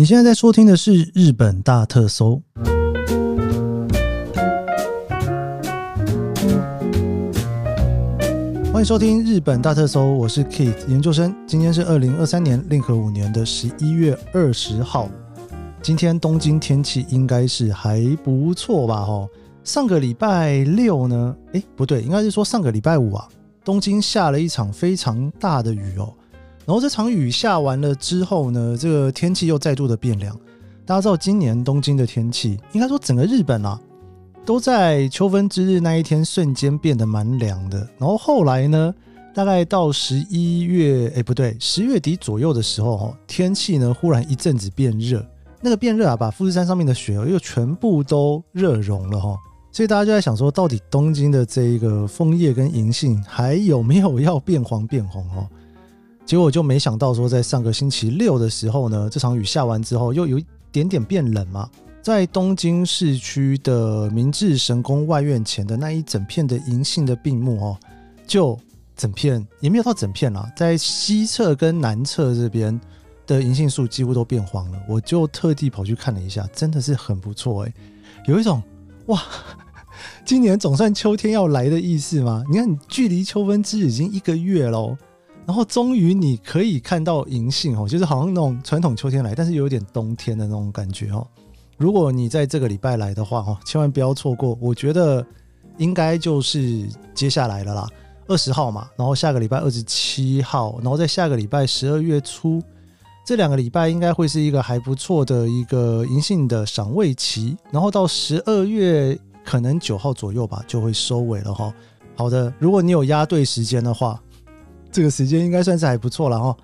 你现在在收听的是日本大特搜，欢迎收听日本大特搜，我是 Keith 研究生。今天是二零二三年令和五年的十一月二十号。今天东京天气应该是还不错吧？哦，上个礼拜六呢？诶，不对，应该是说上个礼拜五啊，东京下了一场非常大的雨哦。然后这场雨下完了之后呢，这个天气又再度的变凉。大家知道，今年东京的天气，应该说整个日本啊，都在秋分之日那一天瞬间变得蛮凉的。然后后来呢，大概到十一月，哎，不对，十月底左右的时候，天气呢忽然一阵子变热。那个变热啊，把富士山上面的雪又全部都热融了哈。所以大家就在想说，到底东京的这一个枫叶跟银杏还有没有要变黄变红哦？结果就没想到说，在上个星期六的时候呢，这场雨下完之后，又有一点点变冷嘛。在东京市区的明治神宫外苑前的那一整片的银杏的并木哦，就整片也没有到整片啦，在西侧跟南侧这边的银杏树几乎都变黄了。我就特地跑去看了一下，真的是很不错诶，有一种哇，今年总算秋天要来的意思吗？你看，距离秋分之日已经一个月喽。然后终于你可以看到银杏哦，就是好像那种传统秋天来，但是有点冬天的那种感觉哦。如果你在这个礼拜来的话哦，千万不要错过。我觉得应该就是接下来了啦，二十号嘛，然后下个礼拜二十七号，然后在下个礼拜十二月初，这两个礼拜应该会是一个还不错的一个银杏的赏味期。然后到十二月可能九号左右吧，就会收尾了哈。好的，如果你有压对时间的话。这个时间应该算是还不错了哈。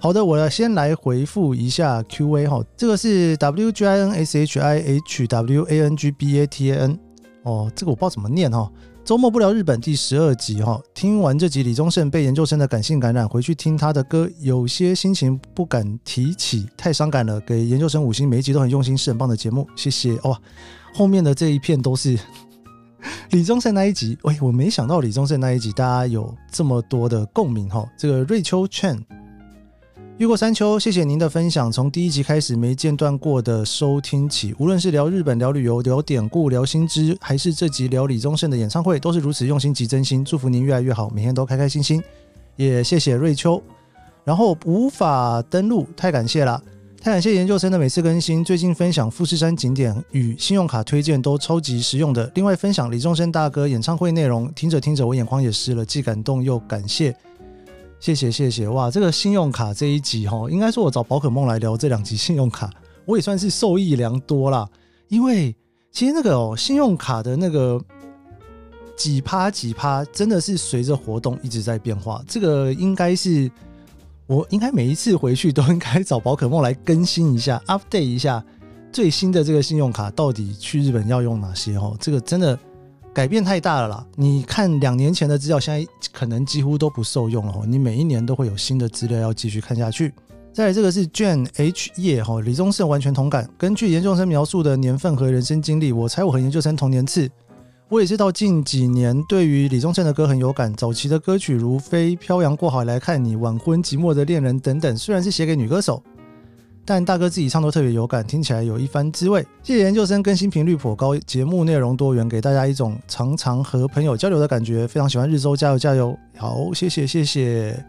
好的，我要先来回复一下 Q&A 哈。这个是 W G I N S H I H W A N G B A T A N 哦，这个我不知道怎么念哈。周末不聊日本第十二集哈，听完这集李宗盛被研究生的感性感染，回去听他的歌，有些心情不敢提起，太伤感了。给研究生五星，每一集都很用心，是很棒的节目，谢谢哦。后面的这一片都是。李宗盛那一集，喂，我没想到李宗盛那一集大家有这么多的共鸣哈。这个瑞秋劝，越过山丘，谢谢您的分享。从第一集开始没间断过的收听起，无论是聊日本、聊旅游、聊典故、聊新知，还是这集聊李宗盛的演唱会，都是如此用心及真心。祝福您越来越好，每天都开开心心。也谢谢瑞秋，然后无法登录，太感谢了。太感谢研究生的每次更新，最近分享富士山景点与信用卡推荐都超级实用的。另外分享李宗盛大哥演唱会内容，听着听着我眼眶也湿了，既感动又感谢。谢谢谢谢哇，这个信用卡这一集哈，应该说我找宝可梦来聊这两集信用卡，我也算是受益良多啦。因为其实那个哦，信用卡的那个几趴几趴，真的是随着活动一直在变化。这个应该是。我应该每一次回去都应该找宝可梦来更新一下，update 一下最新的这个信用卡到底去日本要用哪些哦。这个真的改变太大了啦！你看两年前的资料，现在可能几乎都不受用了哦。你每一年都会有新的资料要继续看下去。再来这个是 Jane H 叶哈，李宗盛完全同感。根据研究生描述的年份和人生经历，我猜我和研究生同年次。我也是到近几年对于李宗盛的歌很有感，早期的歌曲如《飞》《漂洋过海来看你》《晚婚》《寂寞的恋人》等等，虽然是写给女歌手，但大哥自己唱都特别有感，听起来有一番滋味。谢谢研究生更新频率颇高，节目内容多元，给大家一种常常和朋友交流的感觉，非常喜欢日周，加油加油！好，谢谢谢谢。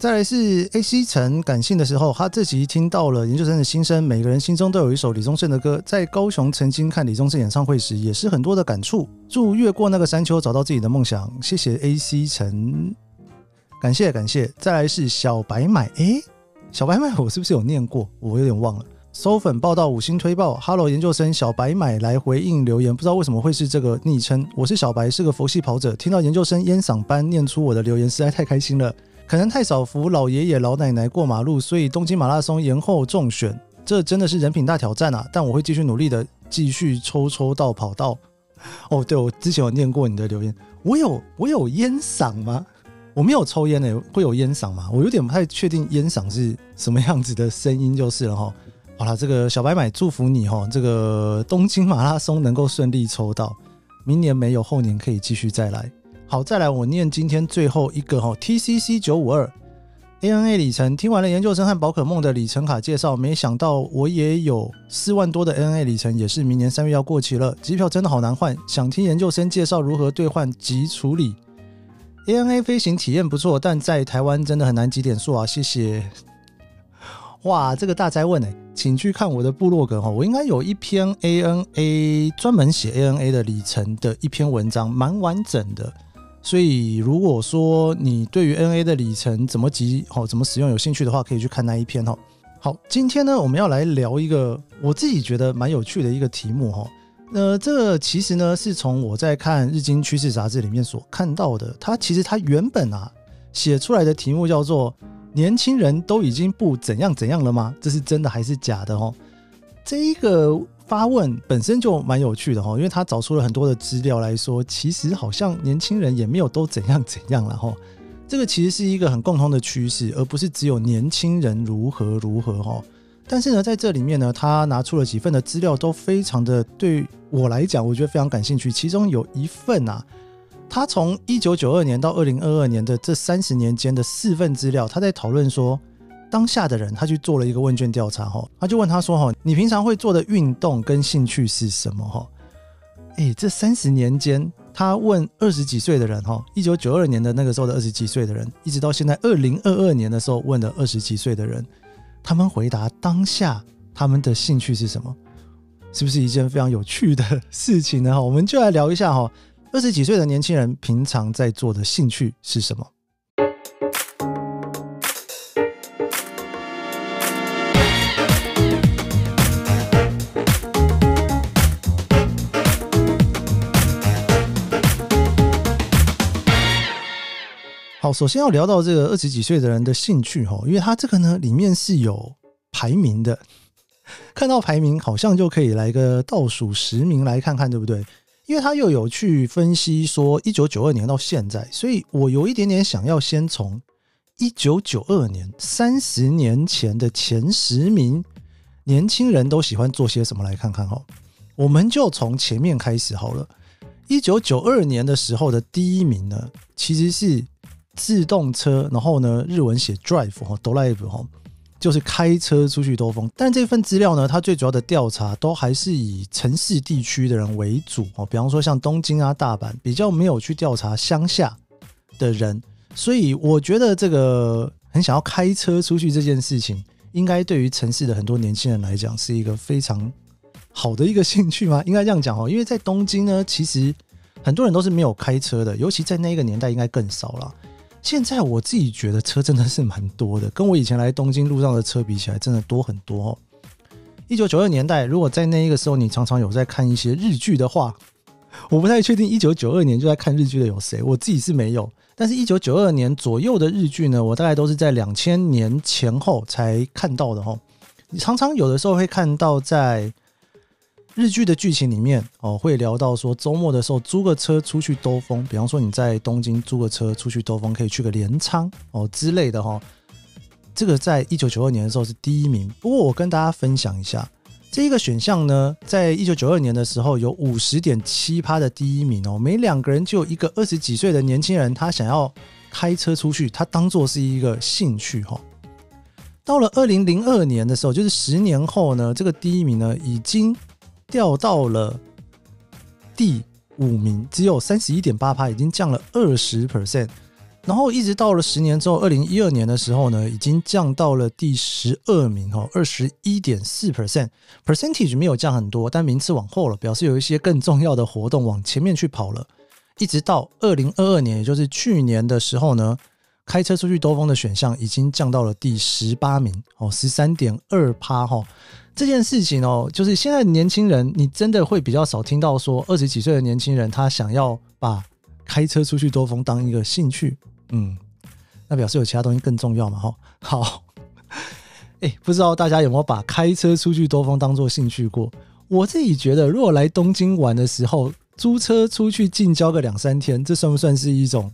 再来是 A C 陈感性的时候，他这集听到了研究生的心声。每个人心中都有一首李宗盛的歌。在高雄曾经看李宗盛演唱会时，也是很多的感触。祝越过那个山丘，找到自己的梦想。谢谢 A C 陈，感谢感谢。再来是小白买，诶，小白买我是不是有念过？我有点忘了。搜粉报道五星推报，Hello 研究生小白买来回应留言，不知道为什么会是这个昵称。我是小白，是个佛系跑者，听到研究生烟嗓般念出我的留言，实在太开心了。可能太少扶老爷爷老奶奶过马路，所以东京马拉松延后中选，这真的是人品大挑战啊！但我会继续努力的，继续抽抽到跑道。哦，对，我之前有念过你的留言，我有我有烟嗓吗？我没有抽烟诶，会有烟嗓吗？我有点不太确定烟嗓是什么样子的声音就是了哈。好了，这个小白买祝福你哈，这个东京马拉松能够顺利抽到，明年没有，后年可以继续再来。好，再来我念今天最后一个哈，TCC 九五二，ANA 里程，听完了研究生和宝可梦的里程卡介绍，没想到我也有四万多的 ANA 里程，也是明年三月要过期了，机票真的好难换，想听研究生介绍如何兑换及处理。ANA 飞行体验不错，但在台湾真的很难积点数啊，谢谢。哇，这个大灾问哎，请去看我的部落格哈，我应该有一篇 ANA 专门写 ANA 的里程的一篇文章，蛮完整的。所以，如果说你对于 N A 的里程怎么集、哦怎么使用有兴趣的话，可以去看那一篇哈。好，今天呢，我们要来聊一个我自己觉得蛮有趣的一个题目哈。那这个其实呢，是从我在看《日经趋势杂志》里面所看到的。它其实它原本啊写出来的题目叫做“年轻人都已经不怎样怎样了吗？这是真的还是假的？”哦，这一个。发问本身就蛮有趣的哈，因为他找出了很多的资料来说，其实好像年轻人也没有都怎样怎样了哈。这个其实是一个很共通的趋势，而不是只有年轻人如何如何哈。但是呢，在这里面呢，他拿出了几份的资料，都非常的对我来讲，我觉得非常感兴趣。其中有一份啊，他从一九九二年到二零二二年的这三十年间的四份资料，他在讨论说。当下的人，他去做了一个问卷调查，哈，他就问他说，哈，你平常会做的运动跟兴趣是什么，哈？诶，这三十年间，他问二十几岁的人，哈，一九九二年的那个时候的二十几岁的人，一直到现在二零二二年的时候问的二十几岁的人，他们回答当下他们的兴趣是什么？是不是一件非常有趣的事情呢？哈，我们就来聊一下，哈，二十几岁的年轻人平常在做的兴趣是什么？首先要聊到这个二十几岁的人的兴趣哈，因为他这个呢里面是有排名的，看到排名好像就可以来个倒数十名来看看，对不对？因为他又有去分析说一九九二年到现在，所以我有一点点想要先从一九九二年三十年前的前十名年轻人都喜欢做些什么来看看哈。我们就从前面开始好了。一九九二年的时候的第一名呢，其实是。自动车，然后呢，日文写 drive 哈，drive 哈，就是开车出去兜风。但这份资料呢，它最主要的调查都还是以城市地区的人为主哦，比方说像东京啊、大阪，比较没有去调查乡下的人。所以我觉得这个很想要开车出去这件事情，应该对于城市的很多年轻人来讲是一个非常好的一个兴趣吗？应该这样讲哦，因为在东京呢，其实很多人都是没有开车的，尤其在那个年代应该更少了。现在我自己觉得车真的是蛮多的，跟我以前来东京路上的车比起来，真的多很多哦。一九九二年代，如果在那一个时候你常常有在看一些日剧的话，我不太确定一九九二年就在看日剧的有谁，我自己是没有。但是，一九九二年左右的日剧呢，我大概都是在两千年前后才看到的哦。你常常有的时候会看到在。日剧的剧情里面哦，会聊到说周末的时候租个车出去兜风，比方说你在东京租个车出去兜风，可以去个镰仓哦之类的哈。这个在一九九二年的时候是第一名。不过我跟大家分享一下，这一个选项呢，在一九九二年的时候有五十点七趴的第一名哦，每两个人就有一个二十几岁的年轻人，他想要开车出去，他当做是一个兴趣哈。到了二零零二年的时候，就是十年后呢，这个第一名呢已经。掉到了第五名，只有三十一点八趴，已经降了二十 percent。然后一直到了十年之后，二零一二年的时候呢，已经降到了第十二名，哈，二十一点四 percent。percentage 没有降很多，但名次往后了，表示有一些更重要的活动往前面去跑了。一直到二零二二年，也就是去年的时候呢，开车出去兜风的选项已经降到了第十八名，哦，十三点二趴，哈。这件事情哦，就是现在年轻人，你真的会比较少听到说二十几岁的年轻人他想要把开车出去兜风当一个兴趣，嗯，那表示有其他东西更重要嘛？哈，好，哎，不知道大家有没有把开车出去兜风当做兴趣过？我自己觉得，如果来东京玩的时候租车出去近郊个两三天，这算不算是一种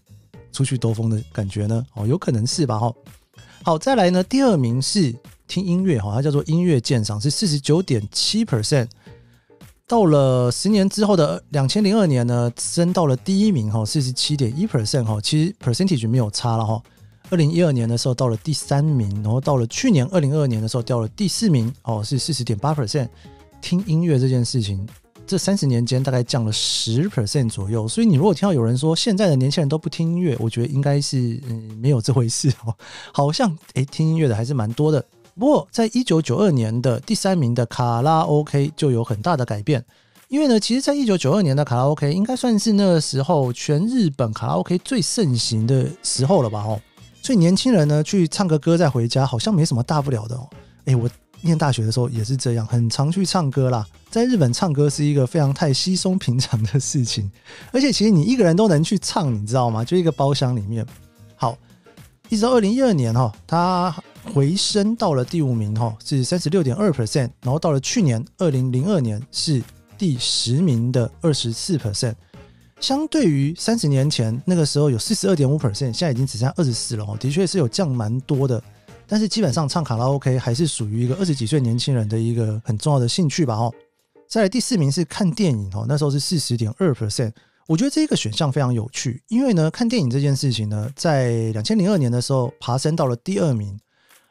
出去兜风的感觉呢？哦，有可能是吧？哈，好，再来呢，第二名是。听音乐哈，它叫做音乐鉴赏，是四十九点七 percent。到了十年之后的两千零二年呢，升到了第一名哈，四十七点一 percent 哈。其实 percentage 没有差了哈。二零一二年的时候到了第三名，然后到了去年二零二二年的时候掉了第四名，哦，是四十点八 percent。听音乐这件事情，这三十年间大概降了十 percent 左右。所以你如果听到有人说现在的年轻人都不听音乐，我觉得应该是嗯没有这回事哦，好像诶听音乐的还是蛮多的。不过在一九九二年的第三名的卡拉 OK 就有很大的改变。因为呢，其实，在一九九二年的卡拉 OK 应该算是那个时候全日本卡拉 OK 最盛行的时候了吧？哦，所以年轻人呢去唱个歌再回家，好像没什么大不了的哦。诶，我念大学的时候也是这样，很常去唱歌啦。在日本唱歌是一个非常太稀松平常的事情，而且其实你一个人都能去唱，你知道吗？就一个包厢里面。好，一直到二零一二年哈，他回升到了第五名哈，是三十六点二 percent，然后到了去年二零零二年是。第十名的二十四 percent，相对于三十年前那个时候有四十二点五 percent，现在已经只剩下二十四了哦，的确是有降蛮多的。但是基本上唱卡拉 OK 还是属于一个二十几岁年轻人的一个很重要的兴趣吧哦。再来第四名是看电影哦，那时候是四十点二 percent。我觉得这个选项非常有趣，因为呢，看电影这件事情呢，在两千零二年的时候爬升到了第二名，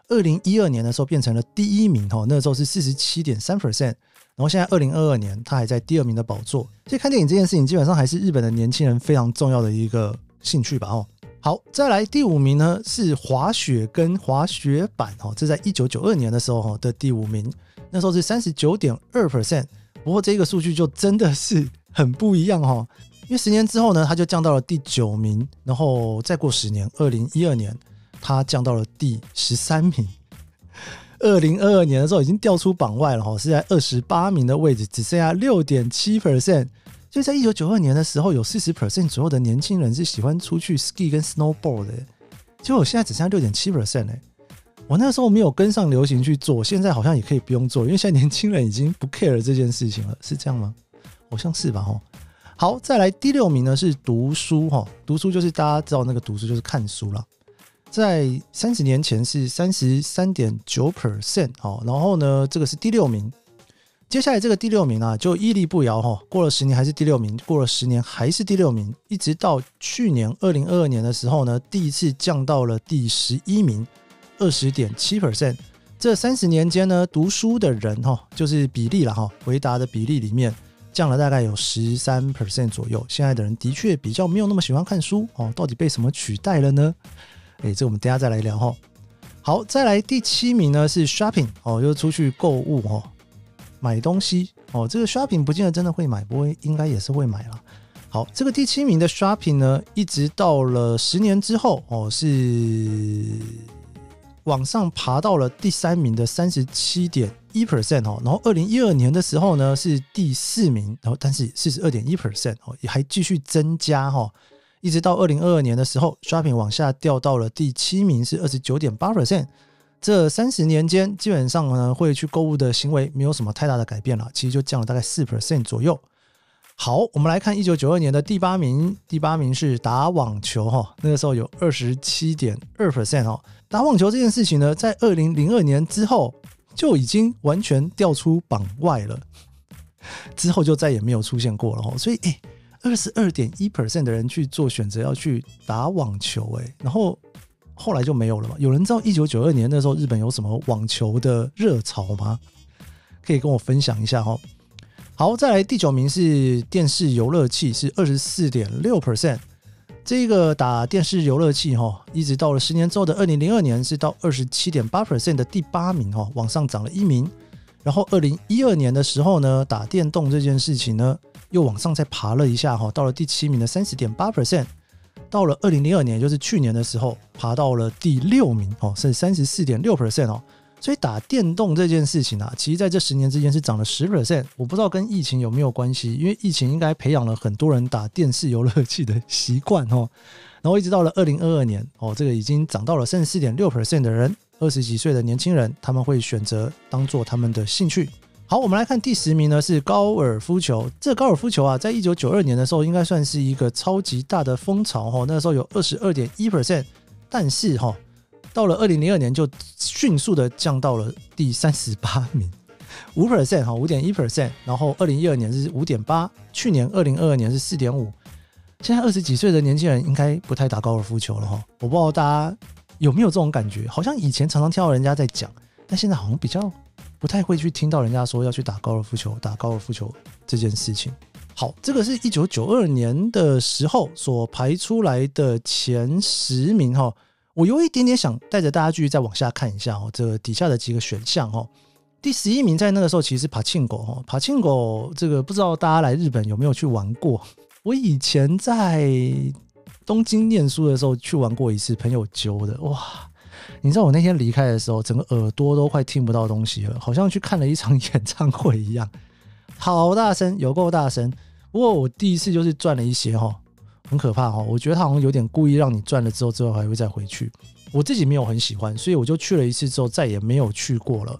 二零一二年的时候变成了第一名哦，那时候是四十七点三 percent。然后现在二零二二年，他还在第二名的宝座。所以看电影这件事情，基本上还是日本的年轻人非常重要的一个兴趣吧。哦，好，再来第五名呢是滑雪跟滑雪板。哦，这在一九九二年的时候哈的第五名，那时候是三十九点二 percent。不过这个数据就真的是很不一样哈，因为十年之后呢，它就降到了第九名，然后再过十年，二零一二年，它降到了第十三名。二零二二年的时候已经掉出榜外了哈，是在二十八名的位置，只剩下六点七 percent。所以在一九九二年的时候，有四十 percent 左右的年轻人是喜欢出去 ski 跟 snowboard 的，结果我现在只剩下六点七 percent 哎，我那时候没有跟上流行去做，现在好像也可以不用做，因为现在年轻人已经不 care 这件事情了，是这样吗？好像是吧哈。好，再来第六名呢是读书哈，读书就是大家知道那个读书就是看书了。在三十年前是三十三点九 percent 哦，然后呢，这个是第六名。接下来这个第六名啊，就屹立不摇哈，过了十年还是第六名，过了十年还是第六名，一直到去年二零二二年的时候呢，第一次降到了第十一名，二十点七 percent。这三十年间呢，读书的人哈，就是比例了哈，回答的比例里面降了大概有十三 percent 左右。现在的人的确比较没有那么喜欢看书哦，到底被什么取代了呢？哎，这我们等下再来聊哈。好，再来第七名呢是 shopping 哦，就是出去购物哦，买东西哦。这个 shopping 不见得真的会买，不过应该也是会买啦。好，这个第七名的 shopping 呢，一直到了十年之后哦，是往上爬到了第三名的三十七点一 percent 哦。然后二零一二年的时候呢是第四名，然后但是四十二点一 percent 哦，也还继续增加哈。一直到二零二二年的时候，shopping 往下掉到了第七名，是二十九点八 percent。这三十年间，基本上呢，会去购物的行为没有什么太大的改变了，其实就降了大概四 percent 左右。好，我们来看一九九二年的第八名，第八名是打网球哈，那个时候有二十七点二 percent 哦。打网球这件事情呢，在二零零二年之后就已经完全掉出榜外了，之后就再也没有出现过了哦。所以，诶二十二点一 percent 的人去做选择要去打网球，欸，哎，然后后来就没有了嘛？有人知道一九九二年那时候日本有什么网球的热潮吗？可以跟我分享一下哈。好，再来第九名是电视游乐器，是二十四点六 percent。这个打电视游乐器哈，一直到了十年之后的二零零二年是到二十七点八 percent 的第八名哈，往上涨了一名。然后二零一二年的时候呢，打电动这件事情呢。又往上再爬了一下哈，到了第七名的三十点八 percent，到了二零零二年，就是去年的时候，爬到了第六名哦，是三十四点六 percent 哦。所以打电动这件事情啊，其实在这十年之间是涨了十 percent。我不知道跟疫情有没有关系，因为疫情应该培养了很多人打电视游乐器的习惯哦。然后一直到了二零二二年哦，这个已经涨到了三十四点六 percent 的人，二十几岁的年轻人，他们会选择当做他们的兴趣。好，我们来看第十名呢，是高尔夫球。这高尔夫球啊，在一九九二年的时候，应该算是一个超级大的风潮哈。那时候有二十二点一 percent，但是哈，到了二零零二年就迅速的降到了第三十八名，五 percent 哈，五点一 percent。然后二零一二年是五点八，去年二零二二年是四点五。现在二十几岁的年轻人应该不太打高尔夫球了哈。我不知道大家有没有这种感觉？好像以前常常听到人家在讲，但现在好像比较不太会去听到人家说要去打高尔夫球，打高尔夫球这件事情。好，这个是一九九二年的时候所排出来的前十名哈。我有一点点想带着大家继续再往下看一下哦，这个底下的几个选项哦。第十一名在那个时候其实是柏青哥哈，柏青哥这个不知道大家来日本有没有去玩过？我以前在东京念书的时候去玩过一次，朋友揪的哇！你知道我那天离开的时候，整个耳朵都快听不到东西了，好像去看了一场 演唱会一样，好大声，有够大声。不过我第一次就是赚了一些哈，很可怕哈。我觉得他好像有点故意让你赚了之后，之后还会再回去。我自己没有很喜欢，所以我就去了一次之后再也没有去过了。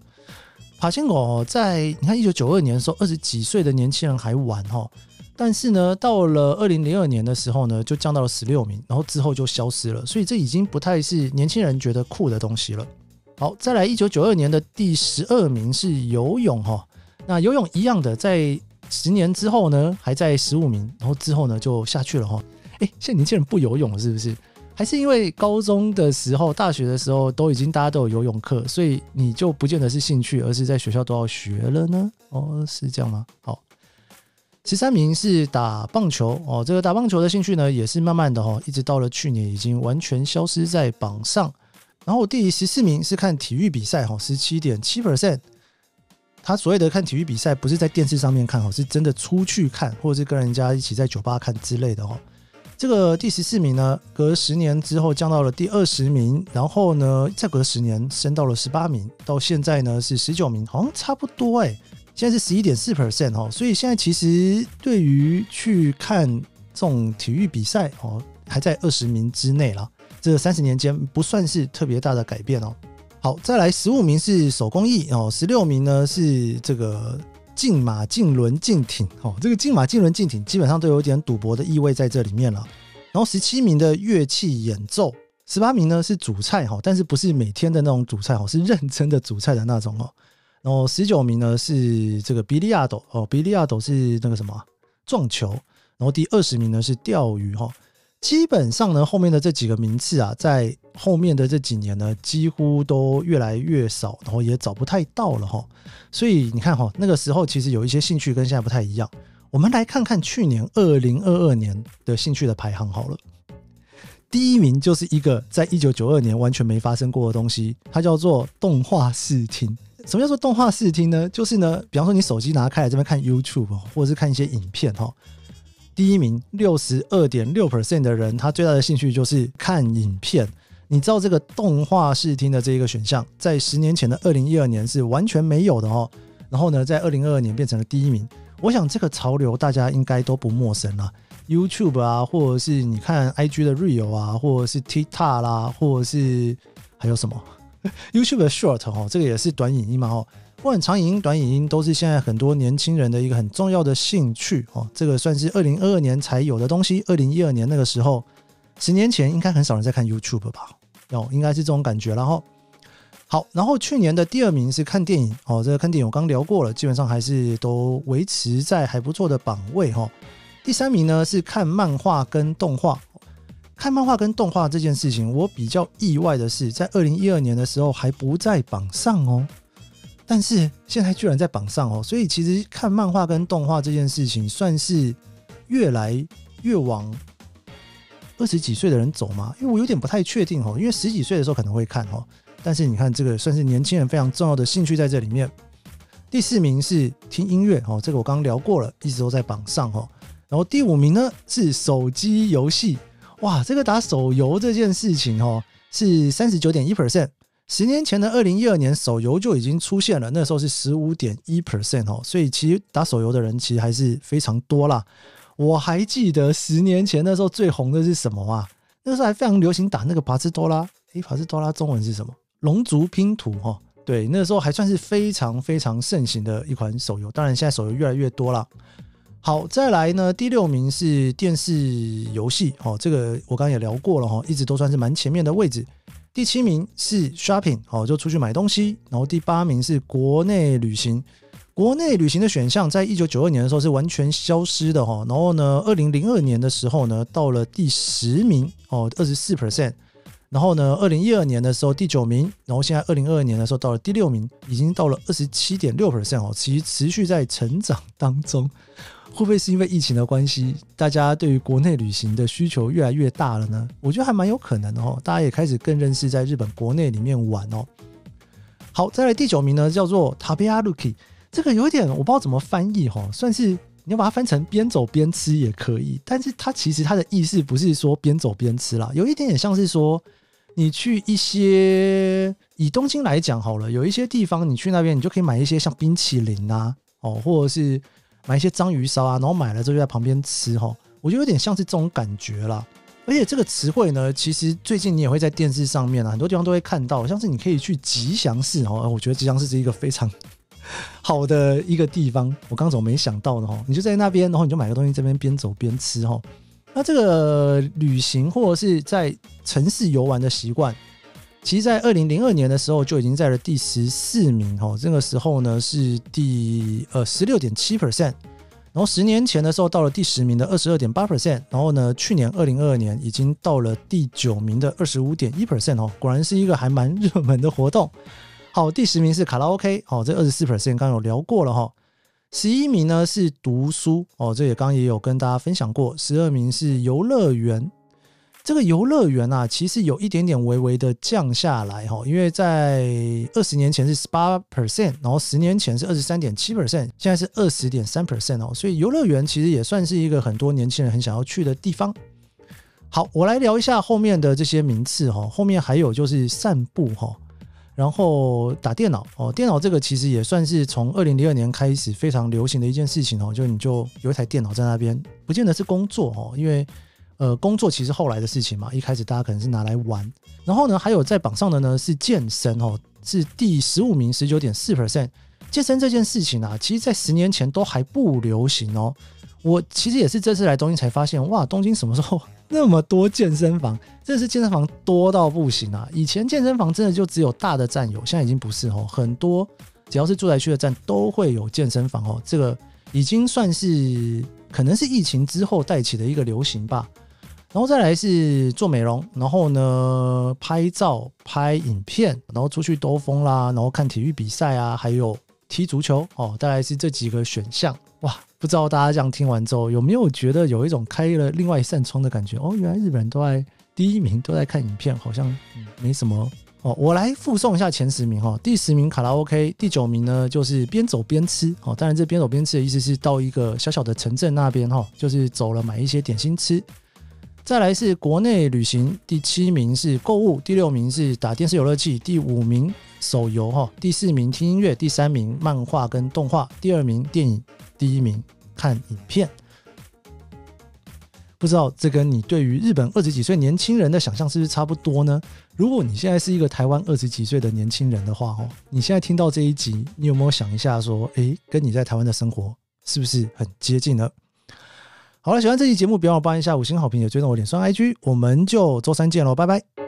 柏青哥在你看一九九二年的时候，二十几岁的年轻人还玩哈，但是呢，到了二零零二年的时候呢，就降到了十六名，然后之后就消失了。所以这已经不太是年轻人觉得酷的东西了。好，再来一九九二年的第十二名是游泳哈，那游泳一样的在。十年之后呢，还在十五名，然后之后呢就下去了哈。哎，现在年轻人不游泳了是不是？还是因为高中的时候、大学的时候都已经大家都有游泳课，所以你就不见得是兴趣，而是在学校都要学了呢？哦，是这样吗？好，十三名是打棒球哦。这个打棒球的兴趣呢，也是慢慢的哈，一直到了去年已经完全消失在榜上。然后第十四名是看体育比赛哈，十七点七 percent。他所谓的看体育比赛，不是在电视上面看哦，是真的出去看，或者是跟人家一起在酒吧看之类的哦。这个第十四名呢，隔十年之后降到了第二十名，然后呢，再隔十年升到了十八名，到现在呢是十九名，好像差不多哎。现在是十一点四 percent 哦，所以现在其实对于去看这种体育比赛哦，还在二十名之内了。这三十年间不算是特别大的改变哦。好，再来十五名是手工艺哦，十六名呢是这个竞马、竞轮、竞艇哦，这个竞马、竞轮、竞艇基本上都有点赌博的意味在这里面了。然后十七名的乐器演奏，十八名呢是主菜哈，但是不是每天的那种主菜哈，是认真的主菜的那种哦。然后十九名呢是这个比利亚斗哦，比利亚斗是那个什么撞球。然后第二十名呢是钓鱼哈。基本上呢，后面的这几个名次啊，在后面的这几年呢，几乎都越来越少，然后也找不太到了哈。所以你看哈，那个时候其实有一些兴趣跟现在不太一样。我们来看看去年二零二二年的兴趣的排行好了。第一名就是一个在一九九二年完全没发生过的东西，它叫做动画视听。什么叫做动画视听呢？就是呢，比方说你手机拿开来这边看 YouTube，或者是看一些影片哈。第一名六十二点六 percent 的人，他最大的兴趣就是看影片。你知道这个动画视听的这一个选项，在十年前的二零一二年是完全没有的哦。然后呢，在二零二二年变成了第一名。我想这个潮流大家应该都不陌生了。YouTube 啊，或者是你看 IG 的 Reel 啊，或者是 TikTok 啦，或者是还有什么 YouTube 的 Short 哦，这个也是短影音嘛哦。不管长影音、短影音，都是现在很多年轻人的一个很重要的兴趣哦。这个算是二零二二年才有的东西。二零一二年那个时候，十年前应该很少人在看 YouTube 吧？哦，应该是这种感觉。然后，好，然后去年的第二名是看电影哦。这个看电影我刚聊过了，基本上还是都维持在还不错的榜位哈。第三名呢是看漫画跟动画。看漫画跟动画这件事情，我比较意外的是，在二零一二年的时候还不在榜上哦。但是现在居然在榜上哦，所以其实看漫画跟动画这件事情算是越来越往二十几岁的人走吗？因为我有点不太确定哦，因为十几岁的时候可能会看哦，但是你看这个算是年轻人非常重要的兴趣在这里面。第四名是听音乐哦，这个我刚刚聊过了，一直都在榜上哦。然后第五名呢是手机游戏，哇，这个打手游这件事情哦是三十九点一 percent。十年前的二零一二年，手游就已经出现了，那时候是十五点一 percent 哦，所以其实打手游的人其实还是非常多啦。我还记得十年前那时候最红的是什么啊？那时候还非常流行打那个帕斯多拉，诶，帕斯多拉中文是什么？龙族拼图哈。对，那个时候还算是非常非常盛行的一款手游。当然，现在手游越来越多了。好，再来呢，第六名是电视游戏哦，这个我刚刚也聊过了哈，一直都算是蛮前面的位置。第七名是 shopping，好，就出去买东西。然后第八名是国内旅行。国内旅行的选项在一九九二年的时候是完全消失的哈。然后呢，二零零二年的时候呢，到了第十名哦，二十四 percent。然后呢，二零一二年的时候第九名，然后现在二零二二年的时候到了第六名，已经到了二十七点六 percent 哦，其实持续在成长当中。会不会是因为疫情的关系，大家对于国内旅行的需求越来越大了呢？我觉得还蛮有可能的哦，大家也开始更认识在日本国内里面玩哦。好，再来第九名呢，叫做 Tabearuki，这个有一点我不知道怎么翻译哈，算是你要把它翻成边走边吃也可以，但是它其实它的意思不是说边走边吃啦，有一点点像是说你去一些以东京来讲好了，有一些地方你去那边，你就可以买一些像冰淇淋啊，哦，或者是。买一些章鱼烧啊，然后买了之后就在旁边吃哈，我觉得有点像是这种感觉啦。而且这个词汇呢，其实最近你也会在电视上面啊，很多地方都会看到，像是你可以去吉祥寺哦，我觉得吉祥寺是一个非常 好的一个地方。我刚刚怎么没想到呢？哈，你就在那边，然后你就买个东西，这边边走边吃哈。那这个旅行或者是在城市游玩的习惯。其实，在二零零二年的时候就已经在了第十四名哦，这个时候呢是第呃十六点七 percent，然后十年前的时候到了第十名的二十二点八 percent，然后呢去年二零二二年已经到了第九名的二十五点一 percent 哦，果然是一个还蛮热门的活动。好，第十名是卡拉 OK 哦，这二十四 percent 刚刚有聊过了哈，十一名呢是读书哦，这也刚刚也有跟大家分享过，十二名是游乐园。这个游乐园啊，其实有一点点微微的降下来哈，因为在二十年前是十八 percent，然后十年前是二十三点七 percent，现在是二十点三 percent 哦，所以游乐园其实也算是一个很多年轻人很想要去的地方。好，我来聊一下后面的这些名次哈，后面还有就是散步哈，然后打电脑哦，电脑这个其实也算是从二零零二年开始非常流行的一件事情哦，就你就有一台电脑在那边，不见得是工作哦，因为。呃，工作其实后来的事情嘛，一开始大家可能是拿来玩，然后呢，还有在榜上的呢是健身哦，是第十五名，十九点四 percent。健身这件事情啊，其实在十年前都还不流行哦。我其实也是这次来东京才发现，哇，东京什么时候那么多健身房？真的是健身房多到不行啊！以前健身房真的就只有大的站有，现在已经不是哦，很多只要是住宅区的站都会有健身房哦。这个已经算是可能是疫情之后带起的一个流行吧。然后再来是做美容，然后呢拍照、拍影片，然后出去兜风啦，然后看体育比赛啊，还有踢足球哦，大概是这几个选项。哇，不知道大家这样听完之后有没有觉得有一种开了另外一扇窗的感觉？哦，原来日本人都在第一名都在看影片，好像没什么哦。我来附送一下前十名哈，第十名卡拉 OK，第九名呢就是边走边吃哦。当然这边走边吃的意思是到一个小小的城镇那边哈，就是走了买一些点心吃。再来是国内旅行，第七名是购物，第六名是打电视游乐器，第五名手游哈，第四名听音乐，第三名漫画跟动画，第二名电影，第一名看影片。不知道这跟你对于日本二十几岁年轻人的想象是不是差不多呢？如果你现在是一个台湾二十几岁的年轻人的话，哦，你现在听到这一集，你有没有想一下说，诶，跟你在台湾的生活是不是很接近呢？好了，喜欢这期节目，别忘了帮一下五星好评，也追踪我脸书 IG，我们就周三见喽，拜拜。